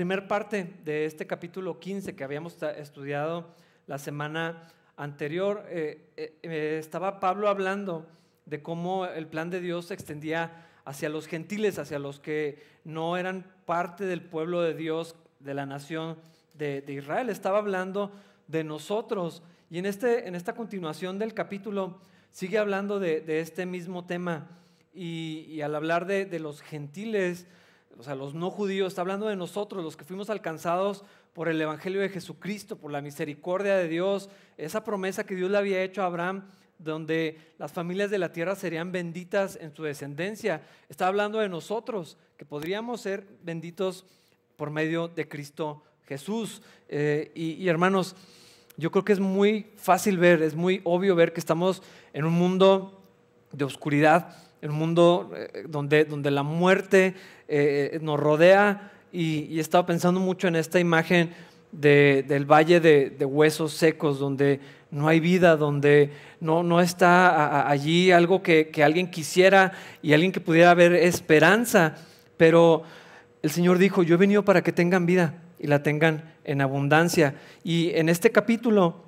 primera parte de este capítulo 15 que habíamos estudiado la semana anterior, eh, eh, eh, estaba Pablo hablando de cómo el plan de Dios se extendía hacia los gentiles, hacia los que no eran parte del pueblo de Dios, de la nación de, Israel. Estaba hablando de nosotros. Y en, este, en esta continuación del capítulo sigue hablando de, este mismo tema. Y, al hablar de, de los gentiles, o sea, los no judíos, está hablando de nosotros, los que fuimos alcanzados por el Evangelio de Jesucristo, por la misericordia de Dios, esa promesa que Dios le había hecho a Abraham, donde las familias de la tierra serían benditas en su descendencia. Está hablando de nosotros, que podríamos ser benditos por medio de Cristo Jesús. Eh, y hermanos, yo creo que es muy fácil ver, es muy obvio ver que estamos en un mundo de oscuridad, un mundo eh, donde, donde la muerte eh, nos rodea y, he estado pensando mucho en esta imagen del valle de, huesos secos, donde no hay vida, donde no, no está allí algo que, alguien quisiera y alguien que pudiera haber esperanza, pero el Señor dijo, yo he venido para que tengan vida y la tengan en abundancia. Y en este capítulo,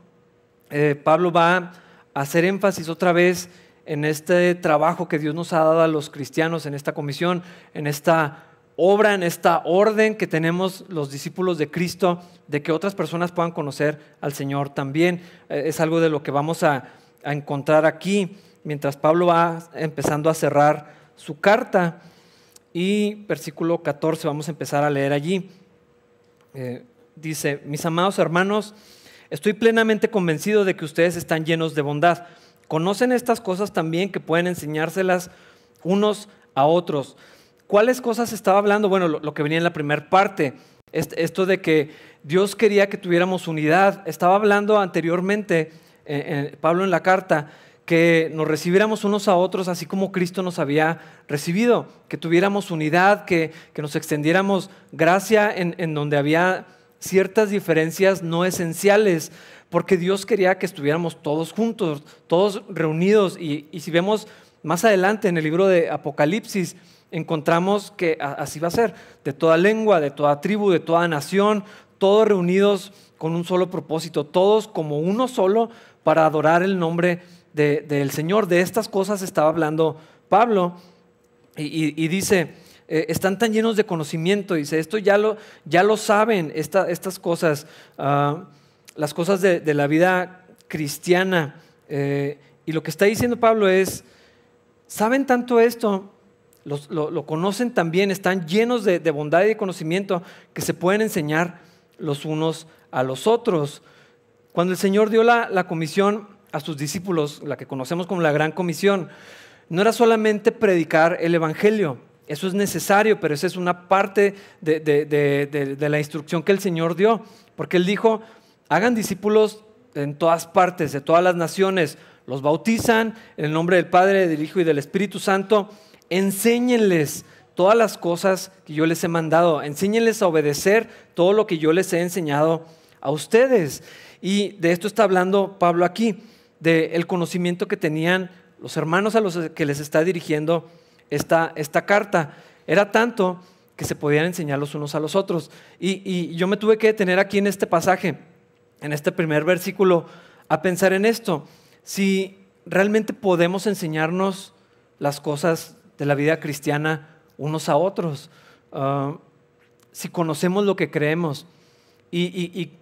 eh, Pablo va a hacer énfasis otra vez en este trabajo que Dios nos ha dado a los cristianos, en esta comisión, en esta obra, en esta orden que tenemos los discípulos de Cristo, de que otras personas puedan conocer al Señor también. Eh, es algo de lo que vamos a, encontrar aquí, mientras Pablo va empezando a cerrar su carta. Y versículo 14, vamos a empezar a leer allí. Eh, dice, mis amados hermanos, estoy plenamente convencido de que ustedes están llenos de bondad Conocen estas cosas también que pueden enseñárselas unos a otros. ¿Cuáles cosas estaba hablando? Bueno, lo, que venía en la primera parte, esto de que Dios quería que tuviéramos unidad. Estaba hablando anteriormente, eh, eh, Pablo en la carta, que nos recibiéramos unos a otros así como Cristo nos había recibido, que tuviéramos unidad, que, nos extendiéramos gracia en, en donde había ciertas diferencias no esenciales, porque Dios quería que estuviéramos todos juntos, todos reunidos. Y, si vemos más adelante en el libro de Apocalipsis, encontramos que así va a ser, de toda lengua, de toda tribu, de toda nación, todos reunidos con un solo propósito, todos como uno solo para adorar el nombre del Señor. De estas cosas estaba hablando Pablo y, dice, eh, están tan llenos de conocimiento, dice, esto ya lo, ya lo saben, estas cosas. Ah, las cosas de, la vida cristiana. Eh, y lo que está diciendo Pablo es, saben tanto esto, lo, conocen también, están llenos de, bondad y de conocimiento que se pueden enseñar los unos a los otros. Cuando el Señor dio la, comisión a sus discípulos, la que conocemos como la Gran Comisión, no era solamente predicar el Evangelio, eso es necesario, pero esa es una parte de, de, la instrucción que el Señor dio, porque Él dijo, hagan discípulos en todas partes, de todas las naciones, los bautizan en el nombre del Padre, del Hijo y del Espíritu Santo, enséñenles todas las cosas que yo les he mandado, enséñenles a obedecer todo lo que yo les he enseñado a ustedes. Y de esto está hablando Pablo aquí, del conocimiento que tenían los hermanos a los que les está dirigiendo esta, esta carta. Era tanto que se podían enseñar los unos a los otros. Y, y yo me tuve que detener aquí en este pasaje en este primer versículo a pensar en esto. Si realmente podemos enseñarnos las cosas de la vida cristiana unos a otros, ah, si conocemos lo que creemos. Y, y,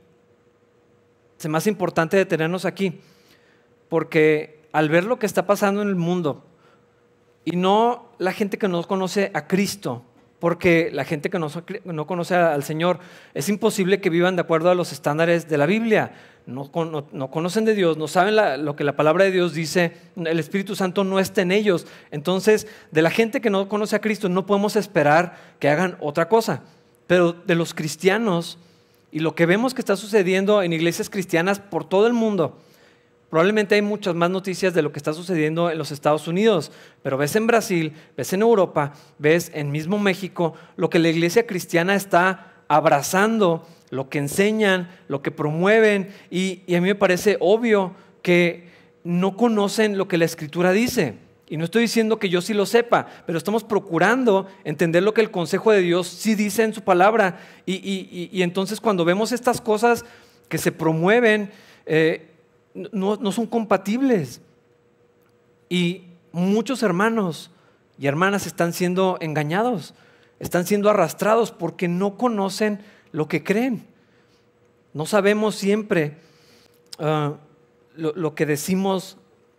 es más importante detenernos aquí, porque al ver lo que está pasando en el mundo, y no la gente que no conoce a Cristo, porque la gente que no, conoce al Señor es imposible que vivan de acuerdo a los estándares de la Biblia. No, conocen de Dios, no saben lo que la palabra de Dios dice, el Espíritu Santo no está en ellos. Entonces, de la gente que no conoce a Cristo no podemos esperar que hagan otra cosa. Pero de los cristianos y lo que vemos que está sucediendo en iglesias cristianas por todo el mundo, Probablemente hay muchas más noticias de lo que está sucediendo en los Estados Unidos, pero ves en Brasil, ves en Europa, ves en mismo México lo que la iglesia cristiana está abrazando, lo que enseñan, lo que promueven, y, a mí me parece obvio que no conocen lo que la escritura dice. Y no estoy diciendo que yo sí lo sepa, pero estamos procurando entender lo que el consejo de Dios sí dice en su palabra. Y, entonces cuando vemos estas cosas que se promueven, eh, no, son compatibles. Y muchos hermanos y hermanas están siendo engañados, están siendo arrastrados porque no conocen lo que creen. No sabemos siempre ah, lo, que decimos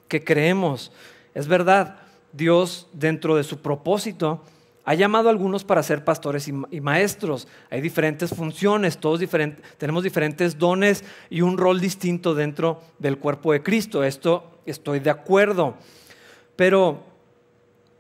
que creemos. Es verdad, Dios dentro de su propósito ha llamado a algunos para ser pastores y, maestros. Hay diferentes funciones, todos tenemos diferentes dones y un rol distinto dentro del cuerpo de Cristo. Esto estoy de acuerdo. Pero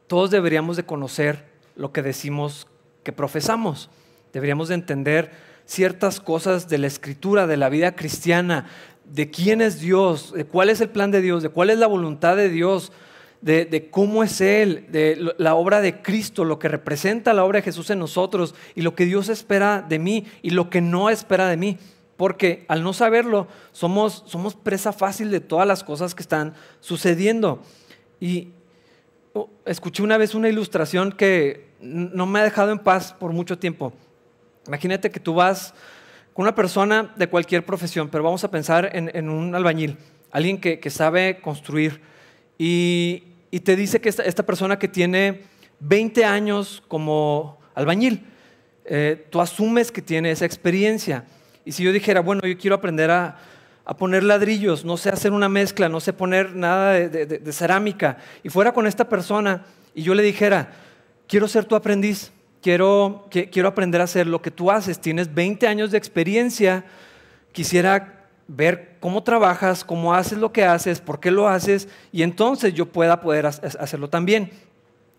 todos deberíamos de conocer lo que decimos que profesamos. Deberíamos de entender ciertas cosas de la escritura, de la vida cristiana, de quién es Dios, de cuál es el plan de Dios, de cuál es la voluntad de Dios, de, cómo es Él, de la obra de Cristo, lo que representa la obra de Jesús en nosotros y lo que Dios espera de mí y lo que no espera de mí. Porque al no saberlo, somos, somos presa fácil de todas las cosas que están sucediendo. Y, Oh, escuché una vez una ilustración que no me ha dejado en paz por mucho tiempo. Imagínate que tú vas con una persona de cualquier profesión, pero vamos a pensar en, un albañil, alguien que, sabe construir, y, te dice que esta, persona que tiene 20 años como albañil, eh, tú asumes que tiene esa experiencia. Y si yo dijera, bueno, yo quiero aprender a, poner ladrillos, no sé hacer una mezcla, no sé poner nada de, cerámica, y fuera con esta persona y yo le dijera, quiero ser tu aprendiz, quiero, quiero aprender a hacer lo que tú haces, tienes 20 años de experiencia, quisiera ver cómo trabajas, cómo haces lo que haces, por qué lo haces, y entonces yo pueda poder hacerlo también.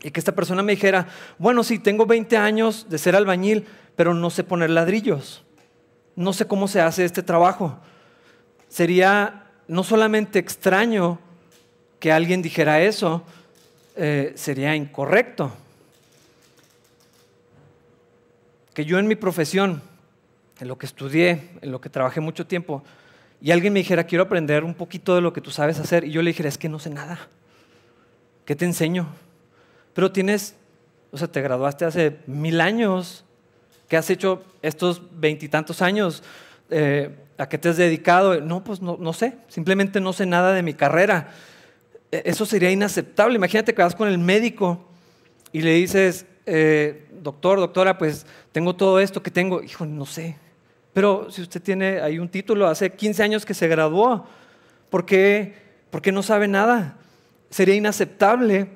Y que esta persona me dijera, bueno, sí, tengo 20 años de ser albañil, pero no sé poner ladrillos, no sé cómo se hace este trabajo sería no solamente extraño que alguien dijera eso, eh, sería incorrecto. Que yo en mi profesión, en lo que estudié, en lo que trabajé mucho tiempo, y alguien me dijera, quiero aprender un poquito de lo que tú sabes hacer, y yo le dijera, es que no sé nada. ¿Qué te enseño? Pero tienes, o sea, te graduaste hace mil años, ¿qué has hecho estos veintitantos años? Eh, ¿A qué te has dedicado? No, pues no, sé, simplemente no sé nada de mi carrera. E, eso sería inaceptable. Imagínate que vas con el médico y le dices, eh, doctor, doctora, pues tengo todo esto que tengo. Hijo, no sé. Pero si usted tiene ahí un título, hace 15 años que se graduó, ¿por qué, ¿por qué no sabe nada? Sería inaceptable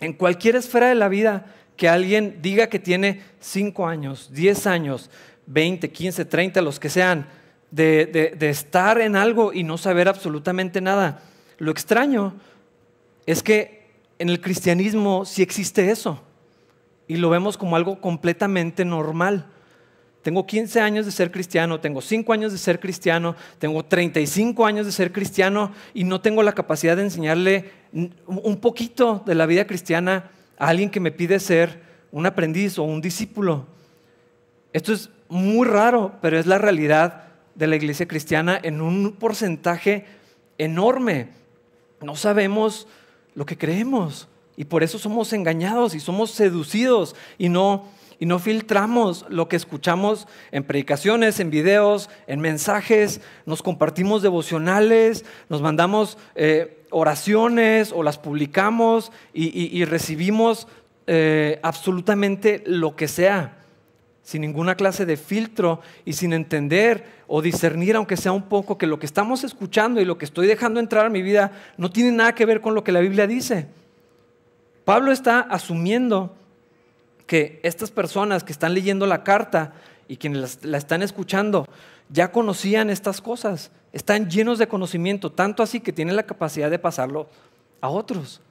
en cualquier esfera de la vida que alguien diga que tiene 5 años, 10 años, 20, 15, 30, los que sean, de, estar en algo y no saber absolutamente nada. Lo extraño es que en el cristianismo sí existe eso y lo vemos como algo completamente normal. Tengo 15 años de ser cristiano, tengo 5 años de ser cristiano, tengo 35 años de ser cristiano y no tengo la capacidad de enseñarle un poquito de la vida cristiana a alguien que me pide ser un aprendiz o un discípulo. Esto es muy raro, pero es la realidad de la iglesia cristiana en un porcentaje enorme. No sabemos lo que creemos y por eso somos engañados y somos seducidos y no, y no filtramos lo que escuchamos en predicaciones, en videos, en mensajes, nos compartimos devocionales, nos mandamos eh, oraciones o las publicamos y, recibimos eh, absolutamente lo que sea sin ninguna clase de filtro y sin entender o discernir, aunque sea un poco, que lo que estamos escuchando y lo que estoy dejando entrar a mi vida no tiene nada que ver con lo que la Biblia dice. Pablo está asumiendo que estas personas que están leyendo la carta y quienes la están escuchando ya conocían estas cosas, están llenos de conocimiento, tanto así que tienen la capacidad de pasarlo a otros,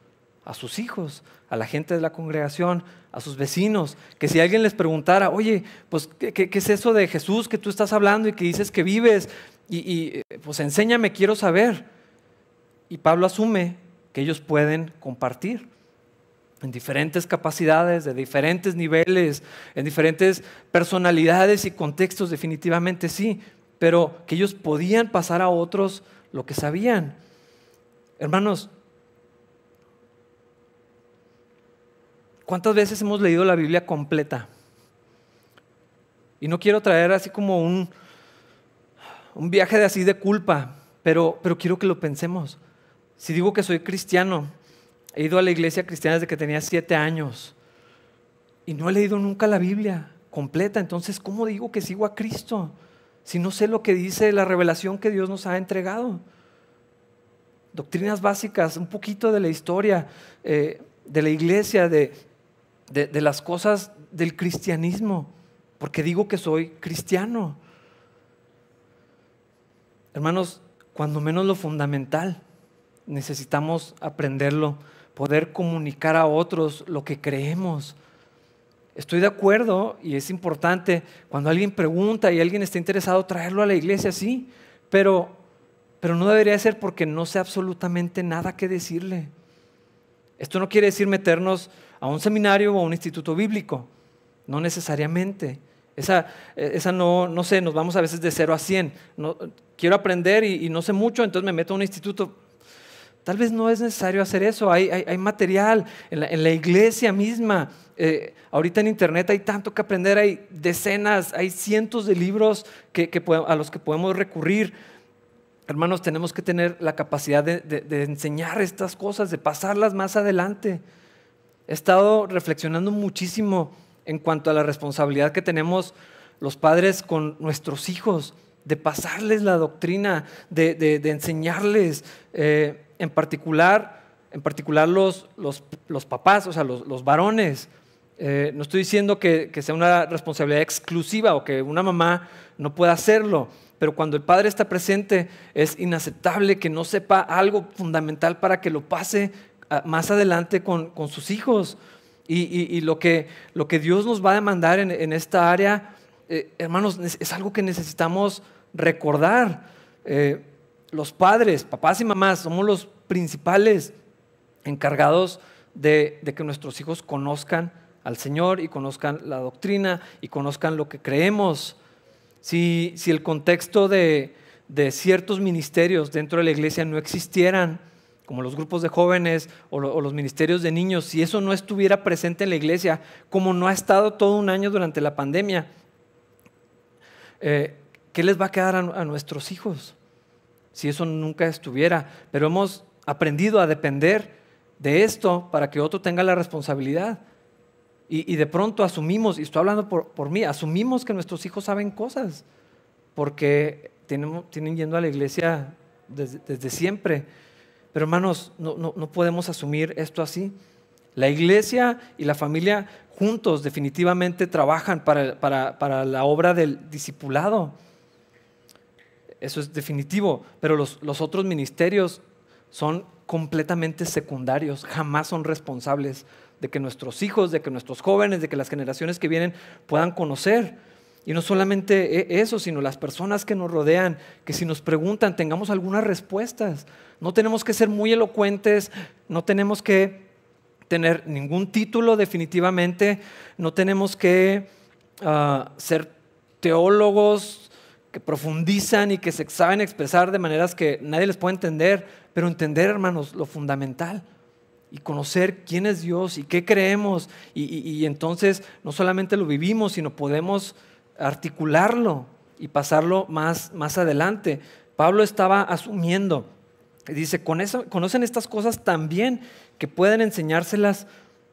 a sus hijos, a la gente de la congregación, a sus vecinos, que si alguien les preguntara, oye, pues, ¿qué, es eso de Jesús que tú estás hablando y que dices que vives? Y, pues enséñame, quiero saber. Y Pablo asume que ellos pueden compartir en diferentes capacidades, de diferentes niveles, en diferentes personalidades y contextos, definitivamente sí, pero que ellos podían pasar a otros lo que sabían. Hermanos, ¿cuántas veces hemos leído la Biblia completa? Y no quiero traer así como un, un viaje de así de culpa, pero, pero quiero que lo pensemos. Si digo que soy cristiano, he ido a la iglesia cristiana desde que tenía siete años y no he leído nunca la Biblia completa, entonces ¿cómo digo que sigo a Cristo? Si no sé lo que dice la revelación que Dios nos ha entregado. Doctrinas básicas, un poquito de la historia eh, de la iglesia, de, de las cosas del cristianismo, porque digo que soy cristiano. Hermanos, cuando menos lo fundamental, necesitamos aprenderlo, poder comunicar a otros lo que creemos. Estoy de acuerdo y es importante cuando alguien pregunta y alguien está interesado traerlo a la iglesia, sí, pero, pero no debería ser porque no sé absolutamente nada que decirle. Esto no quiere decir meternos a un seminario o a un instituto bíblico, no necesariamente. Esa, esa no, no sé, nos vamos a veces de 0 a 100. No, quiero aprender y, no sé mucho, entonces me meto a un instituto. Tal vez no es necesario hacer eso, hay, hay, material en la, iglesia misma. Eh, ahorita en internet hay tanto que aprender, hay decenas, hay cientos de libros que, a los que podemos recurrir. Hermanos, tenemos que tener la capacidad de, enseñar estas cosas, de pasarlas más adelante. He estado reflexionando muchísimo en cuanto a la responsabilidad que tenemos los padres con nuestros hijos, de pasarles la doctrina, de, enseñarles, eh, en particular, en particular los, los, papás, o sea, los, varones. Eh, no estoy diciendo que, que, sea una responsabilidad exclusiva o que una mamá no pueda hacerlo, pero cuando el padre está presente es inaceptable que no sepa algo fundamental para que lo pase ah, más adelante con, con sus hijos. Y, lo, que, lo, que, Dios nos va a demandar en, esta área, eh, hermanos, es algo que necesitamos recordar. Eh, los padres, papás y mamás, somos los principales encargados de, que nuestros hijos conozcan al Señor y conozcan la doctrina y conozcan lo que creemos. Si, si el contexto de, de ciertos ministerios dentro de la iglesia no existieran, como los grupos de jóvenes o, los ministerios de niños, si eso no estuviera presente en la iglesia, como no ha estado todo un año durante la pandemia, eh, ¿qué les va a quedar a, nuestros hijos si eso nunca estuviera? Pero hemos aprendido a depender de esto para que otro tenga la responsabilidad. Y, de pronto asumimos, y estoy hablando por, mí, asumimos que nuestros hijos saben cosas, porque tienen, tienen yendo a la iglesia desde siempre. Pero hermanos, no, podemos asumir esto así. La iglesia y la familia juntos definitivamente trabajan para, la obra del discipulado. Eso es definitivo, pero los, otros ministerios son completamente secundarios, jamás son responsables de que nuestros hijos, de que nuestros jóvenes, de que las generaciones que vienen puedan conocer. Y no solamente e, eso, sino las personas que nos rodean, que si nos preguntan tengamos algunas respuestas. No tenemos que ser muy elocuentes, no tenemos que tener ningún título definitivamente, no tenemos que ah, ser teólogos que profundizan y que se saben expresar de maneras que nadie les puede entender, pero entender, hermanos, lo fundamental y conocer quién es Dios y qué creemos. y entonces no solamente lo vivimos, sino podemos articularlo y pasarlo más, más adelante. Pablo estaba asumiendo, dice, con eso, conocen estas cosas también que pueden enseñárselas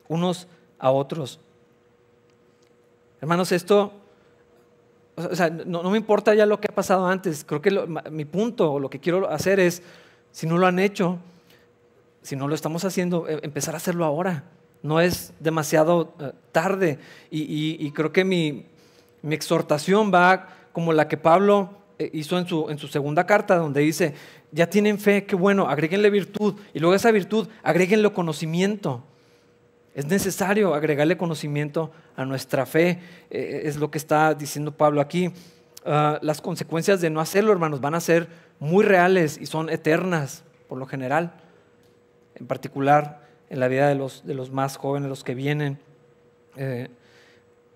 unos a otros. Hermanos, esto, o sea, no, me importa ya lo que ha pasado antes, creo que mi punto o lo que quiero hacer es, si no lo han hecho, si no lo estamos haciendo, e, empezar a hacerlo ahora. No es demasiado eh, tarde y creo que mi, mi exhortación va como la que Pablo eh, hizo en su, en su segunda carta, donde dice, ya tienen fe, qué bueno, agréguenle virtud. Y luego esa virtud, agréguenle conocimiento. Es necesario agregarle conocimiento a nuestra fe. Eh, es lo que está diciendo Pablo aquí. Ah, las consecuencias de no hacerlo, hermanos, van a ser muy reales y son eternas, por lo general. En particular en la vida de los, de los más jóvenes, los que vienen. Eh,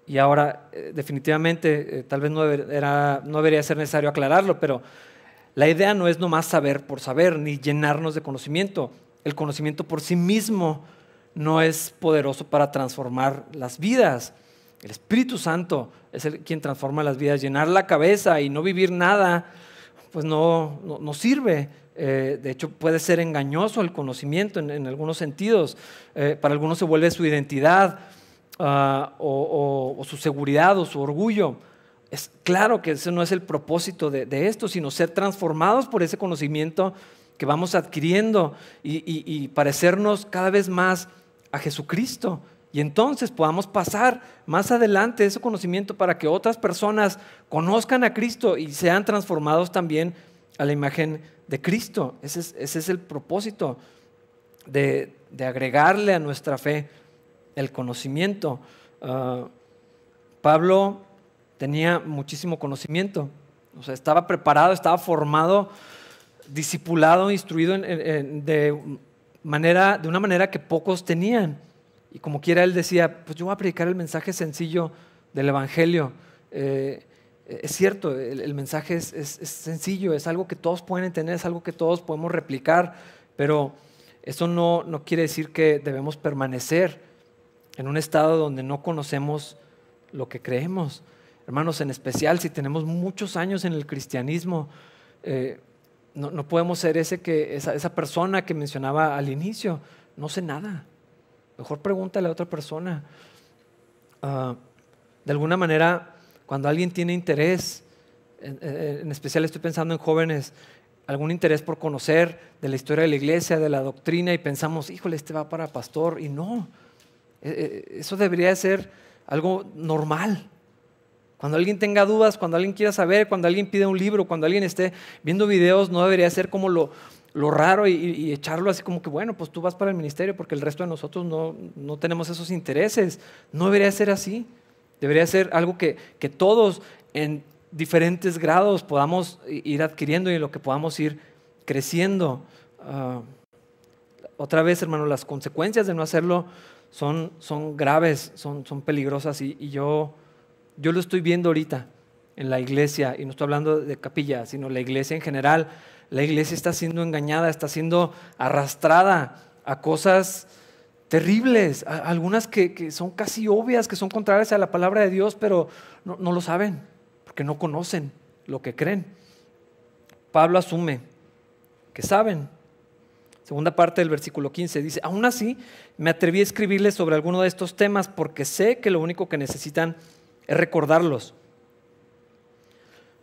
y ahora eh, definitivamente eh, tal vez no, no debería ser necesario aclararlo, pero la idea no es nomás saber por saber, ni llenarnos de conocimiento. El conocimiento por sí mismo no es poderoso para transformar las vidas. El Espíritu Santo es el quien transforma las vidas. Llenar la cabeza y no vivir nada, pues no, no, sirve. Eh, de hecho, puede ser engañoso el conocimiento en, algunos sentidos. Eh, para algunos se vuelve su identidad ah, o, su seguridad o su orgullo. Es claro que ese no es el propósito de, esto, sino ser transformados por ese conocimiento que vamos adquiriendo y parecernos cada vez más a Jesucristo. Y entonces podamos pasar más adelante ese conocimiento para que otras personas conozcan a Cristo y sean transformados también a la imagen de Cristo. Ese es, el propósito de, agregarle a nuestra fe el conocimiento. Ah, Pablo tenía muchísimo conocimiento, o sea, estaba preparado, estaba formado, discipulado, instruido de, manera, de una manera que pocos tenían. Y como quiera él decía, pues yo voy a predicar el mensaje sencillo del Evangelio. Eh, es cierto, el, mensaje es, sencillo, es algo que todos pueden entender, es algo que todos podemos replicar, pero eso no, no quiere decir que debemos permanecer en un estado donde no conocemos lo que creemos. Hermanos, en especial si tenemos muchos años en el cristianismo, eh, no, no, podemos ser ese que, esa, esa persona que mencionaba al inicio, no sé nada. Mejor pregúntale a otra persona. Ah, de alguna manera, cuando alguien tiene interés, en, especial estoy pensando en jóvenes, algún interés por conocer de la historia de la iglesia, de la doctrina, y pensamos, híjole, este va para pastor, y no, e, e, eso debería ser algo normal. Cuando alguien tenga dudas, cuando alguien quiera saber, cuando alguien pide un libro, cuando alguien esté viendo videos, no debería ser como lo, lo raro y, echarlo así como que, bueno, pues tú vas para el ministerio porque el resto de nosotros no, no tenemos esos intereses. No debería ser así. Debería ser algo que, que todos en diferentes grados podamos ir adquiriendo y en lo que podamos ir creciendo. Ah, otra vez, hermano, las consecuencias de no hacerlo son, son graves, son, son peligrosas y, yo, yo lo estoy viendo ahorita en la iglesia, y no estoy hablando de capilla, sino la iglesia en general la iglesia está siendo engañada, está siendo arrastrada a cosas terribles, algunas que, son casi obvias, que son contrarias a la palabra de Dios, pero no, no lo saben, porque no conocen lo que creen. Pablo asume que saben. Segunda parte del versículo 15 dice, aún así me atreví a escribirles sobre alguno de estos temas porque sé que lo único que necesitan es recordarlos.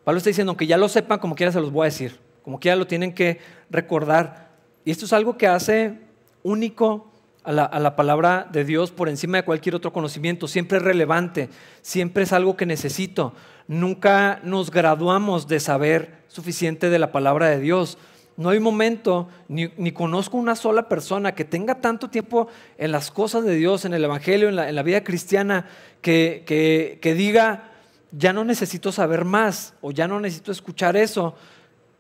Pablo está diciendo que ya lo sepan, como quiera se los voy a decir como quiera lo tienen que recordar. Y esto es algo que hace único a la, palabra de Dios por encima de cualquier otro conocimiento. Siempre es relevante, siempre es algo que necesito. Nunca nos graduamos de saber suficiente de la palabra de Dios. No hay momento, ni, conozco una sola persona que tenga tanto tiempo en las cosas de Dios, en el Evangelio, en la, vida cristiana, que, diga, ya no necesito saber más o ya no necesito escuchar eso,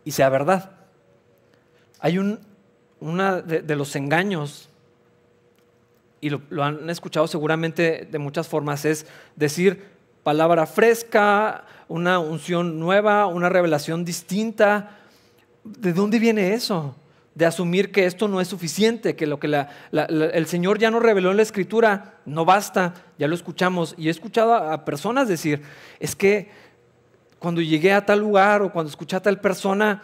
y sea verdad. Hay un, una de, los engaños, y lo, han escuchado seguramente de muchas formas, es decir palabra fresca, una unción nueva, una revelación distinta. ¿De dónde viene eso? De asumir que esto no es suficiente, que lo que el Señor ya nos reveló en la Escritura no basta, ya lo escuchamos. Y he escuchado a personas decir, es que cuando llegué a tal lugar o cuando escuché a tal persona,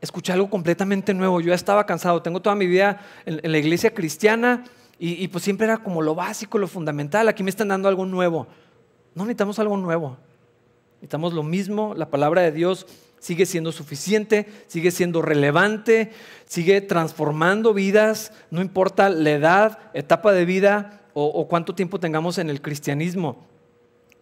escuché algo completamente nuevo. Yo estaba cansado, tengo toda mi vida en, la iglesia cristiana y, pues siempre era como lo básico, lo fundamental. Aquí me están dando algo nuevo. No necesitamos algo nuevo. Necesitamos lo mismo. La palabra de Dios sigue siendo suficiente, sigue siendo relevante, sigue transformando vidas, no importa la edad, etapa de vida o cuánto tiempo tengamos en el cristianismo.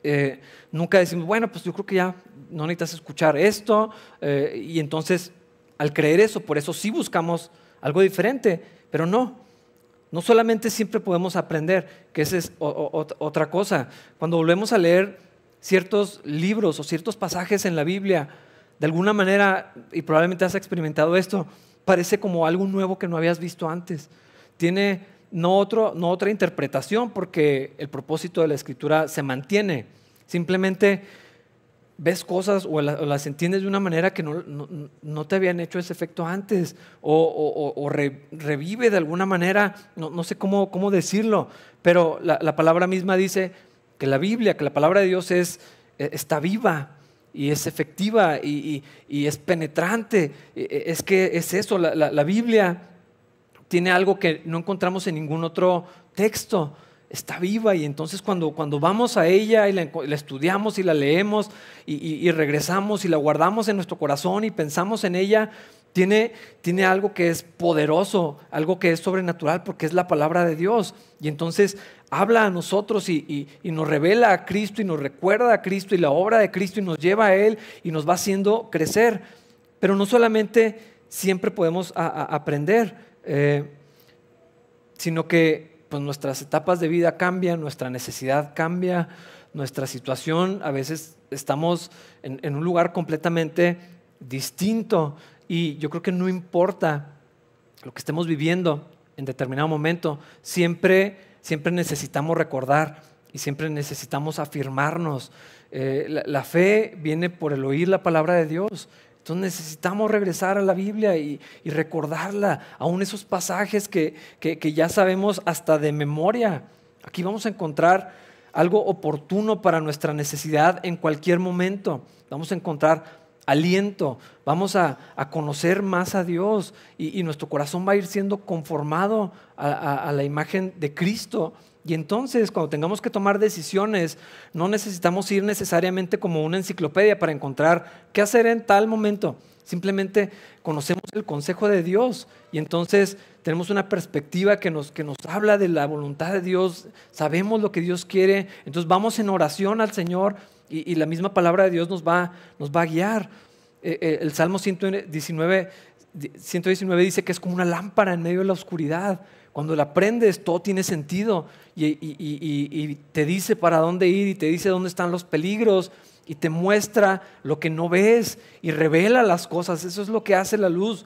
Eh, nunca decimos, bueno, pues yo creo que ya no necesitas escuchar esto. Eh, y entonces, al creer eso, por eso sí buscamos algo diferente, pero no. No solamente siempre podemos aprender, que esa es otra cosa. Cuando volvemos a leer ciertos libros o ciertos pasajes en la Biblia, de alguna manera, y probablemente has experimentado esto, parece como algo nuevo que no habías visto antes. Tiene no, otro, no otra interpretación porque el propósito de la escritura se mantiene. Simplemente ves cosas o, las entiendes de una manera que no, te habían hecho ese efecto antes, o, revive de alguna manera, no, sé cómo, cómo, decirlo, pero la, palabra misma dice que la Biblia, que la palabra de Dios es, e, está viva y es efectiva y, es penetrante. E, e, es que es eso, la, la Biblia tiene algo que no encontramos en ningún otro texto está viva y entonces cuando, cuando vamos a ella y la, estudiamos y la leemos y, regresamos y la guardamos en nuestro corazón y pensamos en ella, tiene, tiene algo que es poderoso, algo que es sobrenatural porque es la palabra de Dios. Y entonces habla a nosotros y, nos revela a Cristo y nos recuerda a Cristo y la obra de Cristo y nos lleva a Él y nos va haciendo crecer. Pero no solamente siempre podemos aprender, eh, sino que pues nuestras etapas de vida cambian, nuestra necesidad cambia, nuestra situación, a veces estamos en, un lugar completamente distinto y yo creo que no importa lo que estemos viviendo en determinado momento, siempre, siempre necesitamos recordar y siempre necesitamos afirmarnos. Eh, la fe viene por el oír la palabra de Dios entonces necesitamos regresar a la Biblia y, recordarla, aún esos pasajes que, ya sabemos hasta de memoria. Aquí vamos a encontrar algo oportuno para nuestra necesidad en cualquier momento. Vamos a encontrar aliento, vamos a, conocer más a Dios y, nuestro corazón va a ir siendo conformado a la imagen de Cristo y entonces, cuando tengamos que tomar decisiones, no necesitamos ir necesariamente como una enciclopedia para encontrar qué hacer en tal momento. Simplemente conocemos el consejo de Dios y entonces tenemos una perspectiva que nos, que nos habla de la voluntad de Dios, sabemos lo que Dios quiere, entonces vamos en oración al Señor y, la misma palabra de Dios nos va, nos va a guiar. Eh, eh, el Salmo 119, 119 dice que es como una lámpara en medio de la oscuridad. Cuando la aprendes, todo tiene sentido y, te dice para dónde ir y te dice dónde están los peligros y te muestra lo que no ves y revela las cosas. Eso es lo que hace la luz,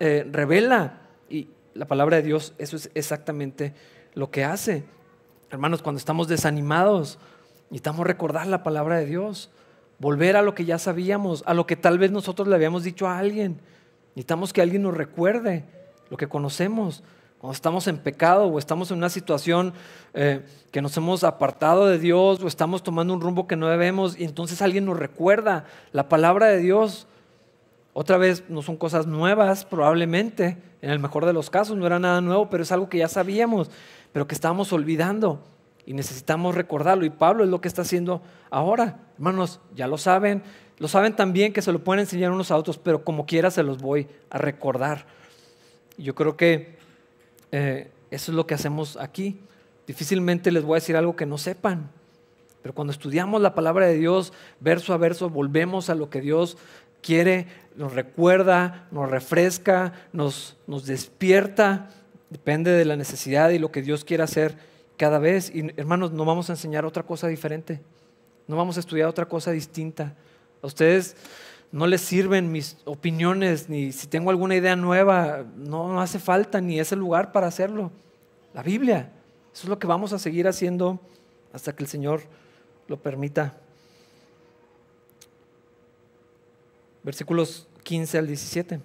eh, revela. Y la palabra de Dios, eso es exactamente lo que hace. Hermanos, cuando estamos desanimados, necesitamos recordar la palabra de Dios, volver a lo que ya sabíamos, a lo que tal vez nosotros le habíamos dicho a alguien. Necesitamos que alguien nos recuerde lo que conocemos. Cuando estamos en pecado o estamos en una situación eh, que nos hemos apartado de Dios o estamos tomando un rumbo que no debemos y entonces alguien nos recuerda la palabra de Dios. Otra vez no son cosas nuevas probablemente, en el mejor de los casos no era nada nuevo, pero es algo que ya sabíamos, pero que estábamos olvidando y necesitamos recordarlo. Y Pablo es lo que está haciendo ahora. Hermanos, ya lo saben, lo saben también que se lo pueden enseñar unos a otros, pero como quiera se los voy a recordar. Yo creo que eh, eso es lo que hacemos aquí. Difícilmente les voy a decir algo que no sepan, pero cuando estudiamos la palabra de Dios verso a verso, volvemos a lo que Dios quiere, nos recuerda, nos refresca, nos, nos despierta, depende de la necesidad y lo que Dios quiere hacer cada vez. Y hermanos, no vamos a enseñar otra cosa diferente, no vamos a estudiar otra cosa distinta. A ustedes no les sirven mis opiniones, ni si tengo alguna idea nueva, no, hace falta ni ese lugar para hacerlo. La Biblia, eso es lo que vamos a seguir haciendo hasta que el Señor lo permita. Versículos 15 al 17.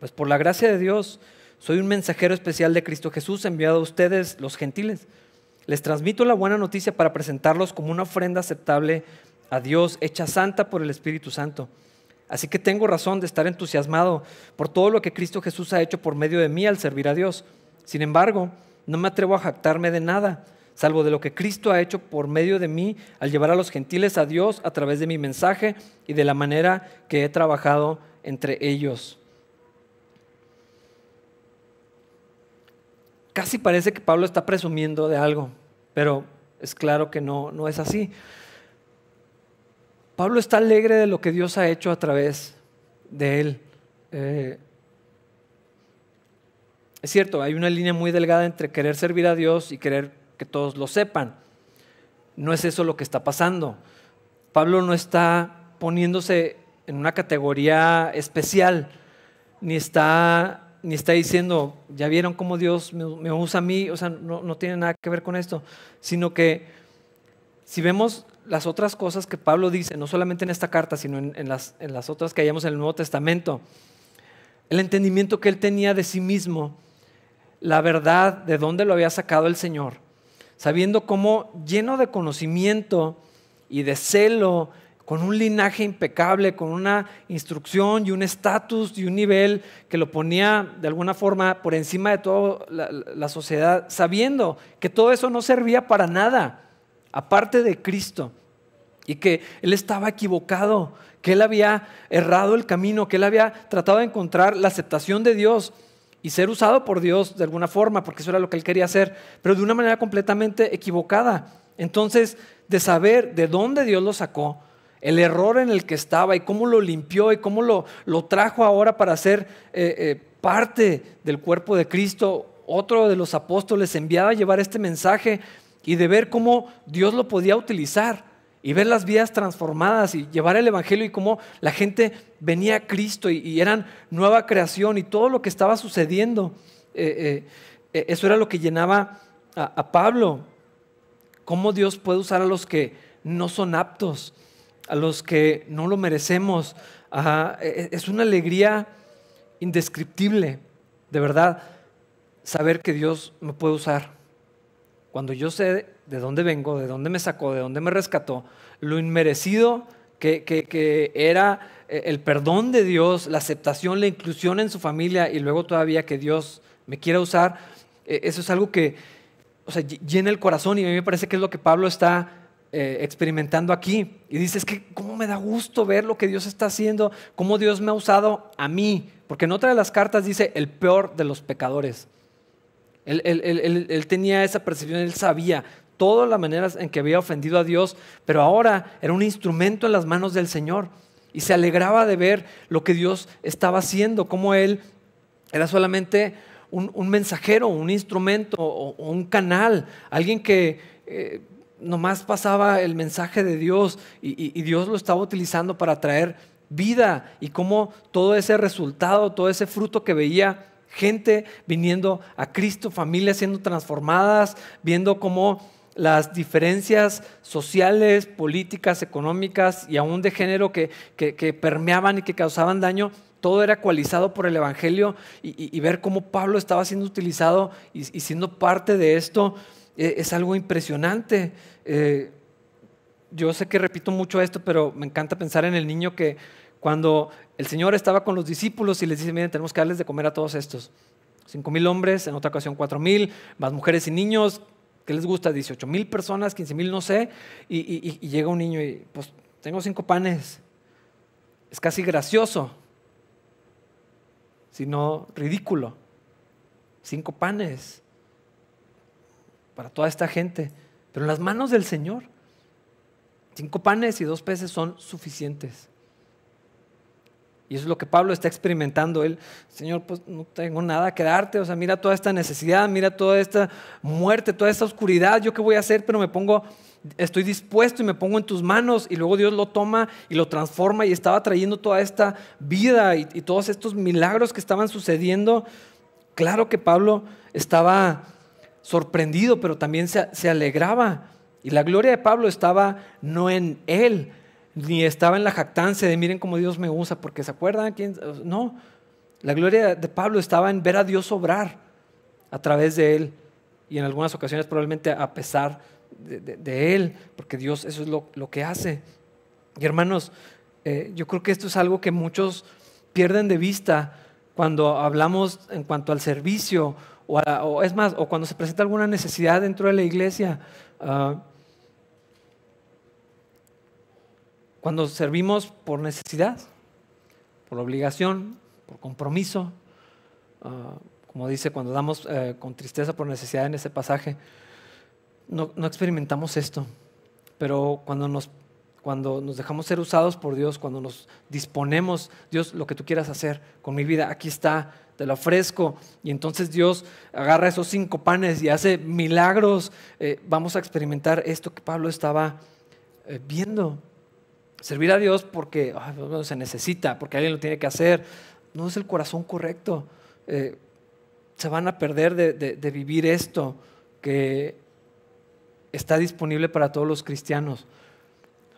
Pues por la gracia de Dios, soy un mensajero especial de Cristo Jesús enviado a ustedes, los gentiles. Les transmito la buena noticia para presentarlos como una ofrenda aceptable a Dios, hecha santa por el Espíritu Santo. Así que tengo razón de estar entusiasmado por todo lo que Cristo Jesús ha hecho por medio de mí al servir a Dios. Sin embargo, no me atrevo a jactarme de nada, salvo de lo que Cristo ha hecho por medio de mí al llevar a los gentiles a Dios a través de mi mensaje y de la manera que he trabajado entre ellos. Casi parece que Pablo está presumiendo de algo, pero es claro que no, no es así. Pablo está alegre de lo que Dios ha hecho a través de él. Eh, es cierto, hay una línea muy delgada entre querer servir a Dios y querer que todos lo sepan. No es eso lo que está pasando. Pablo no está poniéndose en una categoría especial, ni está, ni está diciendo, ya vieron cómo Dios me, usa a mí, o sea, no, no tiene nada que ver con esto, sino que si vemos las otras cosas que Pablo dice, no solamente en esta carta, sino en, las, en las otras que hayamos en el Nuevo Testamento, el entendimiento que él tenía de sí mismo, la verdad de dónde lo había sacado el Señor, sabiendo cómo lleno de conocimiento y de celo, con un linaje impecable, con una instrucción y un estatus y un nivel que lo ponía de alguna forma por encima de toda la sociedad, sabiendo que todo eso no servía para nada aparte de Cristo, y que él estaba equivocado, que él había errado el camino, que él había tratado de encontrar la aceptación de Dios y ser usado por Dios de alguna forma, porque eso era lo que él quería hacer, pero de una manera completamente equivocada. Entonces, de saber de dónde Dios lo sacó, el error en el que estaba y cómo lo limpió y cómo lo, lo trajo ahora para ser eh, eh, parte del cuerpo de Cristo, otro de los apóstoles enviado a llevar este mensaje y de ver cómo Dios lo podía utilizar y ver las vidas transformadas y llevar el Evangelio y cómo la gente venía a Cristo y, eran nueva creación y todo lo que estaba sucediendo. Eh, eh, eh, eso era lo que llenaba a, Pablo. Cómo Dios puede usar a los que no son aptos, a los que no lo merecemos. es una alegría indescriptible, de verdad, saber que Dios me puede usar cuando yo sé de dónde vengo, de dónde me sacó, de dónde me rescató, lo inmerecido que, era eh, el perdón de Dios, la aceptación, la inclusión en su familia y luego todavía que Dios me quiera usar, eh, eso es algo que llena el corazón y a mí me parece que es lo que Pablo está eh, experimentando aquí. Y dice, es que cómo me da gusto ver lo que Dios está haciendo, cómo Dios me ha usado a mí, porque en otra de las cartas dice el peor de los pecadores. Él, tenía esa percepción, él sabía todas las maneras en que había ofendido a Dios, pero ahora era un instrumento en las manos del Señor y se alegraba de ver lo que Dios estaba haciendo, como él era solamente un, mensajero, un instrumento o, un canal, alguien que eh, nomás pasaba el mensaje de Dios y, y Dios lo estaba utilizando para traer vida y cómo todo ese resultado, todo ese fruto que veía, gente viniendo a Cristo, familias siendo transformadas, viendo cómo las diferencias sociales, políticas, económicas y aún de género que, permeaban y que causaban daño, todo era ecualizado por el Evangelio y, ver cómo Pablo estaba siendo utilizado y, siendo parte de esto eh, es algo impresionante. Eh, yo sé que repito mucho esto, pero me encanta pensar en el niño que cuando el Señor estaba con los discípulos y les dice, miren, tenemos que darles de comer a todos estos. Cinco mil hombres, en otra ocasión cuatro mil, más mujeres y niños, ¿qué les gusta? 18 mil personas, 15 mil, no sé. Y, llega un niño y, pues, tengo cinco panes. Es casi gracioso, sino ridículo. Cinco panes para toda esta gente. Pero en las manos del Señor, cinco panes y dos peces son suficientes. Y eso es lo que Pablo está experimentando. Él, Señor, pues no tengo nada que darte. O sea, mira toda esta necesidad, mira toda esta muerte, toda esta oscuridad. ¿Yo qué voy a hacer? Pero me pongo, estoy dispuesto y me pongo en tus manos. Y luego Dios lo toma y lo transforma y estaba trayendo toda esta vida y, todos estos milagros que estaban sucediendo. Claro que Pablo estaba sorprendido, pero también se, se alegraba. Y la gloria de Pablo estaba no en él, ni estaba en la jactancia de miren cómo Dios me usa, porque se acuerdan quién. No, la gloria de Pablo estaba en ver a Dios obrar a través de él y en algunas ocasiones probablemente a pesar de, él, porque Dios eso es lo, que hace. Y hermanos, eh, yo creo que esto es algo que muchos pierden de vista cuando hablamos en cuanto al servicio, o, es más, o cuando se presenta alguna necesidad dentro de la iglesia. Ah, Cuando servimos por necesidad, por obligación, por compromiso, ah, como dice, cuando damos eh, con tristeza por necesidad en ese pasaje, no, experimentamos esto. Pero cuando nos, cuando nos dejamos ser usados por Dios, cuando nos disponemos, Dios, lo que tú quieras hacer con mi vida, aquí está, te lo ofrezco. Y entonces Dios agarra esos cinco panes y hace milagros. Eh, vamos a experimentar esto que Pablo estaba eh, viendo. Servir a Dios porque se necesita, porque alguien lo tiene que hacer, no es el corazón correcto. Eh, se van a perder de, vivir esto que está disponible para todos los cristianos.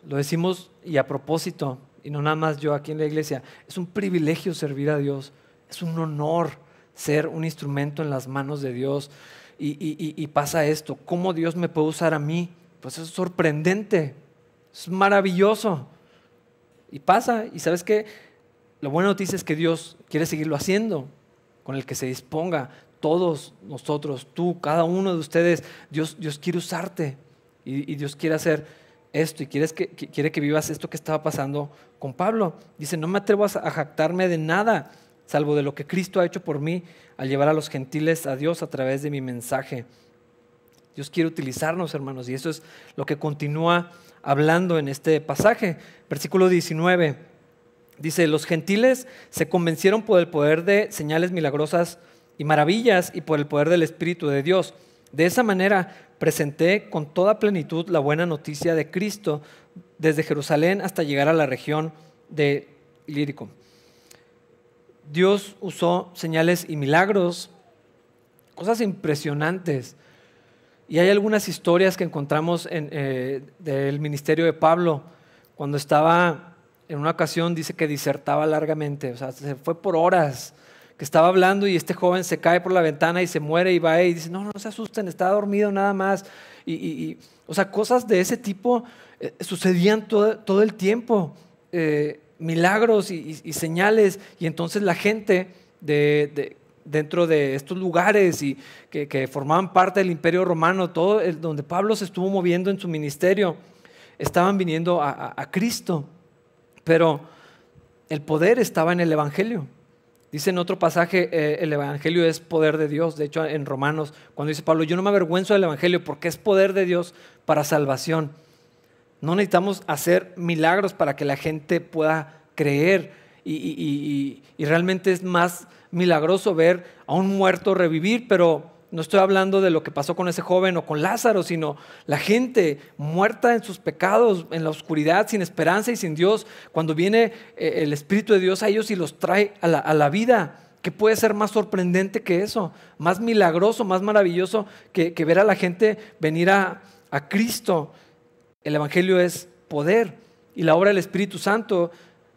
Lo decimos y a propósito, y no nada más yo aquí en la iglesia, es un privilegio servir a Dios, es un honor ser un instrumento en las manos de Dios. Y, pasa esto, ¿cómo Dios me puede usar a mí? Pues es sorprendente, es maravilloso. Y pasa, y sabes qué, la buena noticia es que Dios quiere seguirlo haciendo, con el que se disponga. Todos nosotros, tú, cada uno de ustedes, Dios, Dios quiere usarte y, Dios quiere hacer esto y quiere que, quiere que vivas esto que estaba pasando con Pablo. Dice, no me atrevo a jactarme de nada, salvo de lo que Cristo ha hecho por mí al llevar a los gentiles a Dios a través de mi mensaje. Dios quiere utilizarnos, hermanos, y eso es lo que continúa hablando en este pasaje. Versículo 19 dice, los gentiles se convencieron por el poder de señales milagrosas y maravillas y por el poder del Espíritu de Dios. De esa manera presenté con toda plenitud la buena noticia de Cristo desde Jerusalén hasta llegar a la región de Lírico. Dios usó señales y milagros, cosas impresionantes. Y hay algunas historias que encontramos en, eh, del ministerio de Pablo, cuando estaba en una ocasión, dice que disertaba largamente, o sea, se fue por horas, que estaba hablando y este joven se cae por la ventana y se muere y va y dice, no, no, se asusten, está dormido nada más. Y, o sea, cosas de ese tipo eh, sucedían todo, todo, el tiempo, eh, milagros y, señales, y entonces la gente de dentro de estos lugares y que, formaban parte del imperio romano, todo donde Pablo se estuvo moviendo en su ministerio, estaban viniendo a, Cristo. Pero el poder estaba en el Evangelio. Dice en otro pasaje, eh, el Evangelio es poder de Dios. De hecho, en Romanos, cuando dice Pablo, yo no me avergüenzo del Evangelio porque es poder de Dios para salvación. No necesitamos hacer milagros para que la gente pueda creer. y realmente es más milagroso ver a un muerto revivir, pero no estoy hablando de lo que pasó con ese joven o con Lázaro, sino la gente muerta en sus pecados, en la oscuridad, sin esperanza y sin Dios, cuando viene eh, el Espíritu de Dios a ellos y los trae a la, vida. ¿Qué puede ser más sorprendente que eso? Más milagroso, más maravilloso que, ver a la gente venir a, a Cristo. El Evangelio es poder y la obra del Espíritu Santo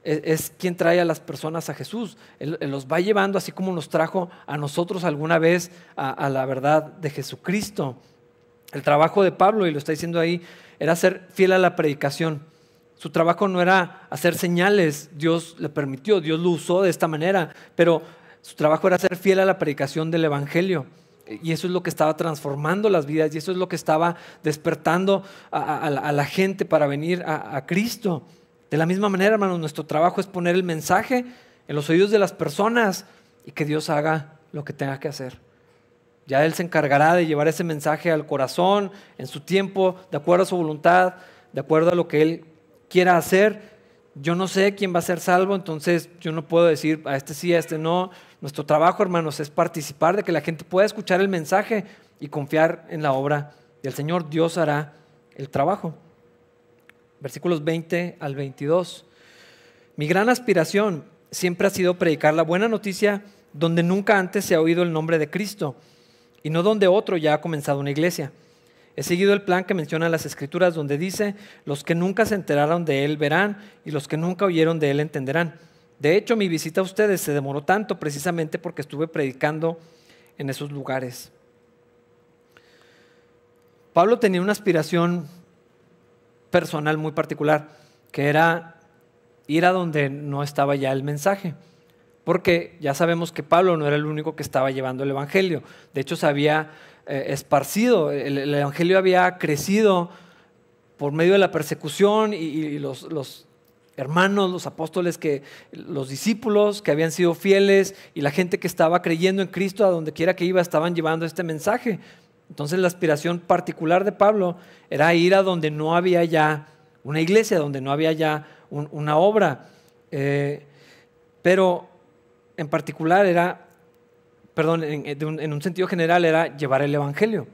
es, quien trae a las personas a Jesús. Él, los va llevando así como nos trajo a nosotros alguna vez a, la verdad de Jesucristo. El trabajo de Pablo, y lo está diciendo ahí, era ser fiel a la predicación. Su trabajo no era hacer señales, Dios le permitió, Dios lo usó de esta manera, pero su trabajo era ser fiel a la predicación del Evangelio. Y eso es lo que estaba transformando las vidas y eso es lo que estaba despertando a, la, gente para venir a Cristo. De la misma manera, hermanos, nuestro trabajo es poner el mensaje en los oídos de las personas y que Dios haga lo que tenga que hacer. Ya Él se encargará de llevar ese mensaje al corazón en su tiempo, de acuerdo a su voluntad, de acuerdo a lo que Él quiera hacer. Yo no sé quién va a ser salvo, entonces yo no puedo decir a este sí, a este no. Nuestro trabajo, hermanos, es participar de que la gente pueda escuchar el mensaje y confiar en la obra del Señor. Dios hará el trabajo versículos 20 al 22. Mi gran aspiración siempre ha sido predicar la buena noticia donde nunca antes se ha oído el nombre de Cristo y no donde otro ya ha comenzado una iglesia. He seguido el plan que menciona las escrituras donde dice, los que nunca se enteraron de él verán y los que nunca oyeron de él entenderán. De hecho, mi visita a ustedes se demoró tanto precisamente porque estuve predicando en esos lugares. Pablo tenía una aspiración personal muy particular, que era ir a donde no estaba ya el mensaje. Porque ya sabemos que Pablo no era el único que estaba llevando el Evangelio. De hecho, se había eh, esparcido, el, Evangelio había crecido por medio de la persecución y, los, los, hermanos, los apóstoles, que, los discípulos que habían sido fieles y la gente que estaba creyendo en Cristo a donde quiera que iba estaban llevando este mensaje. Entonces la aspiración particular de Pablo era ir a donde no había ya una iglesia, donde no había ya una obra. Eh, pero en particular era, perdón, en, un, sentido general era llevar el Evangelio.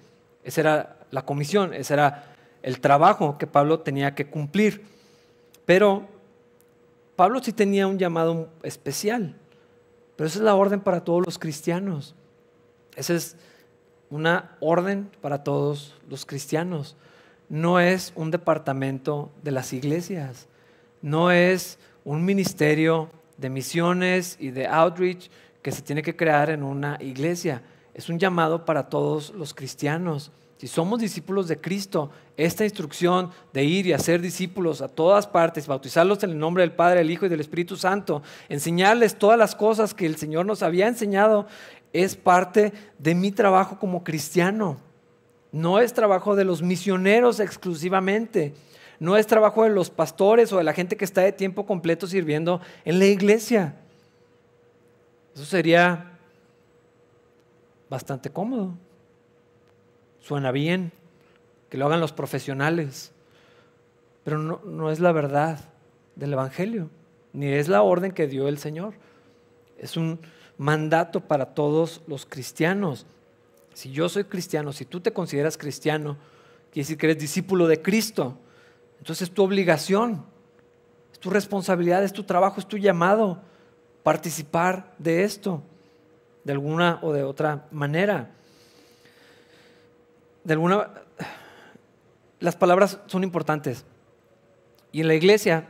Esa era la comisión, ese era el trabajo que Pablo tenía que cumplir. Pero Pablo sí tenía un llamado especial, pero esa es la orden para todos los cristianos. Ese es una orden para todos los cristianos. no es un departamento de las iglesias, no es un ministerio de misiones y de outreach que se tiene que crear en una iglesia. Es un llamado para todos los cristianos. Si somos discípulos de Cristo, esta instrucción de ir y hacer discípulos a todas partes, bautizarlos en el nombre del Padre, del Hijo y del Espíritu Santo, enseñarles todas las cosas que el Señor nos había enseñado, es parte de mi trabajo como cristiano. No es trabajo de los misioneros exclusivamente. No es trabajo de los pastores o de la gente que está de tiempo completo sirviendo en la iglesia. Eso sería bastante cómodo. Suena bien que lo hagan los profesionales, pero no, es la verdad del Evangelio, ni es la orden que dio el Señor. Es un mandato para todos los cristianos. Si yo soy cristiano, si tú te consideras cristiano, quiere decir que eres discípulo de Cristo. Entonces es tu obligación, es tu responsabilidad, es tu trabajo, es tu llamado participar de esto, de alguna o de otra manera. De alguna las palabras son importantes. Y en la iglesia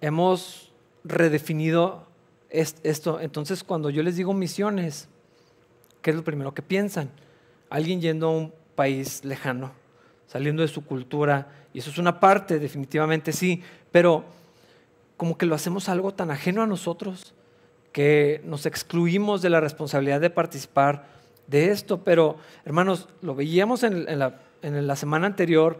hemos redefinido esto. Entonces, cuando yo les digo misiones, ¿qué es lo primero que piensan? Alguien yendo a un país lejano, saliendo de su cultura, y eso es una parte, definitivamente sí, pero como que lo hacemos algo tan ajeno a nosotros que nos excluimos de la responsabilidad de participar de esto. Pero, hermanos, lo veíamos en, en la semana anterior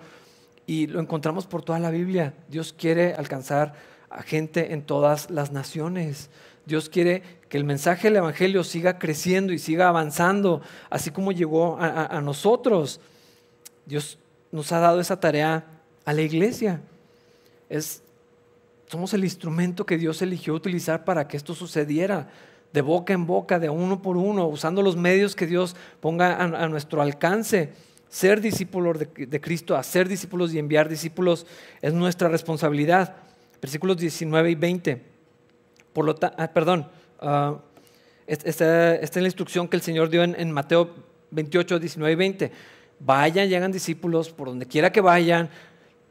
y lo encontramos por toda la Biblia. Dios quiere alcanzar a gente en todas las naciones. Dios quiere que el mensaje del Evangelio siga creciendo y siga avanzando, así como llegó a, nosotros. Dios nos ha dado esa tarea a la iglesia. Es, somos el instrumento que Dios eligió utilizar para que esto sucediera, de boca en boca, de uno por uno, usando los medios que Dios ponga a, nuestro alcance. Ser discípulos de, Cristo, hacer discípulos y enviar discípulos es nuestra responsabilidad. Versículos 19 y 20. Por lo ah, perdón, uh, esta, es la instrucción que el Señor dio en, Mateo 28, 19 y 20. Vayan y hagan discípulos por donde quiera que vayan,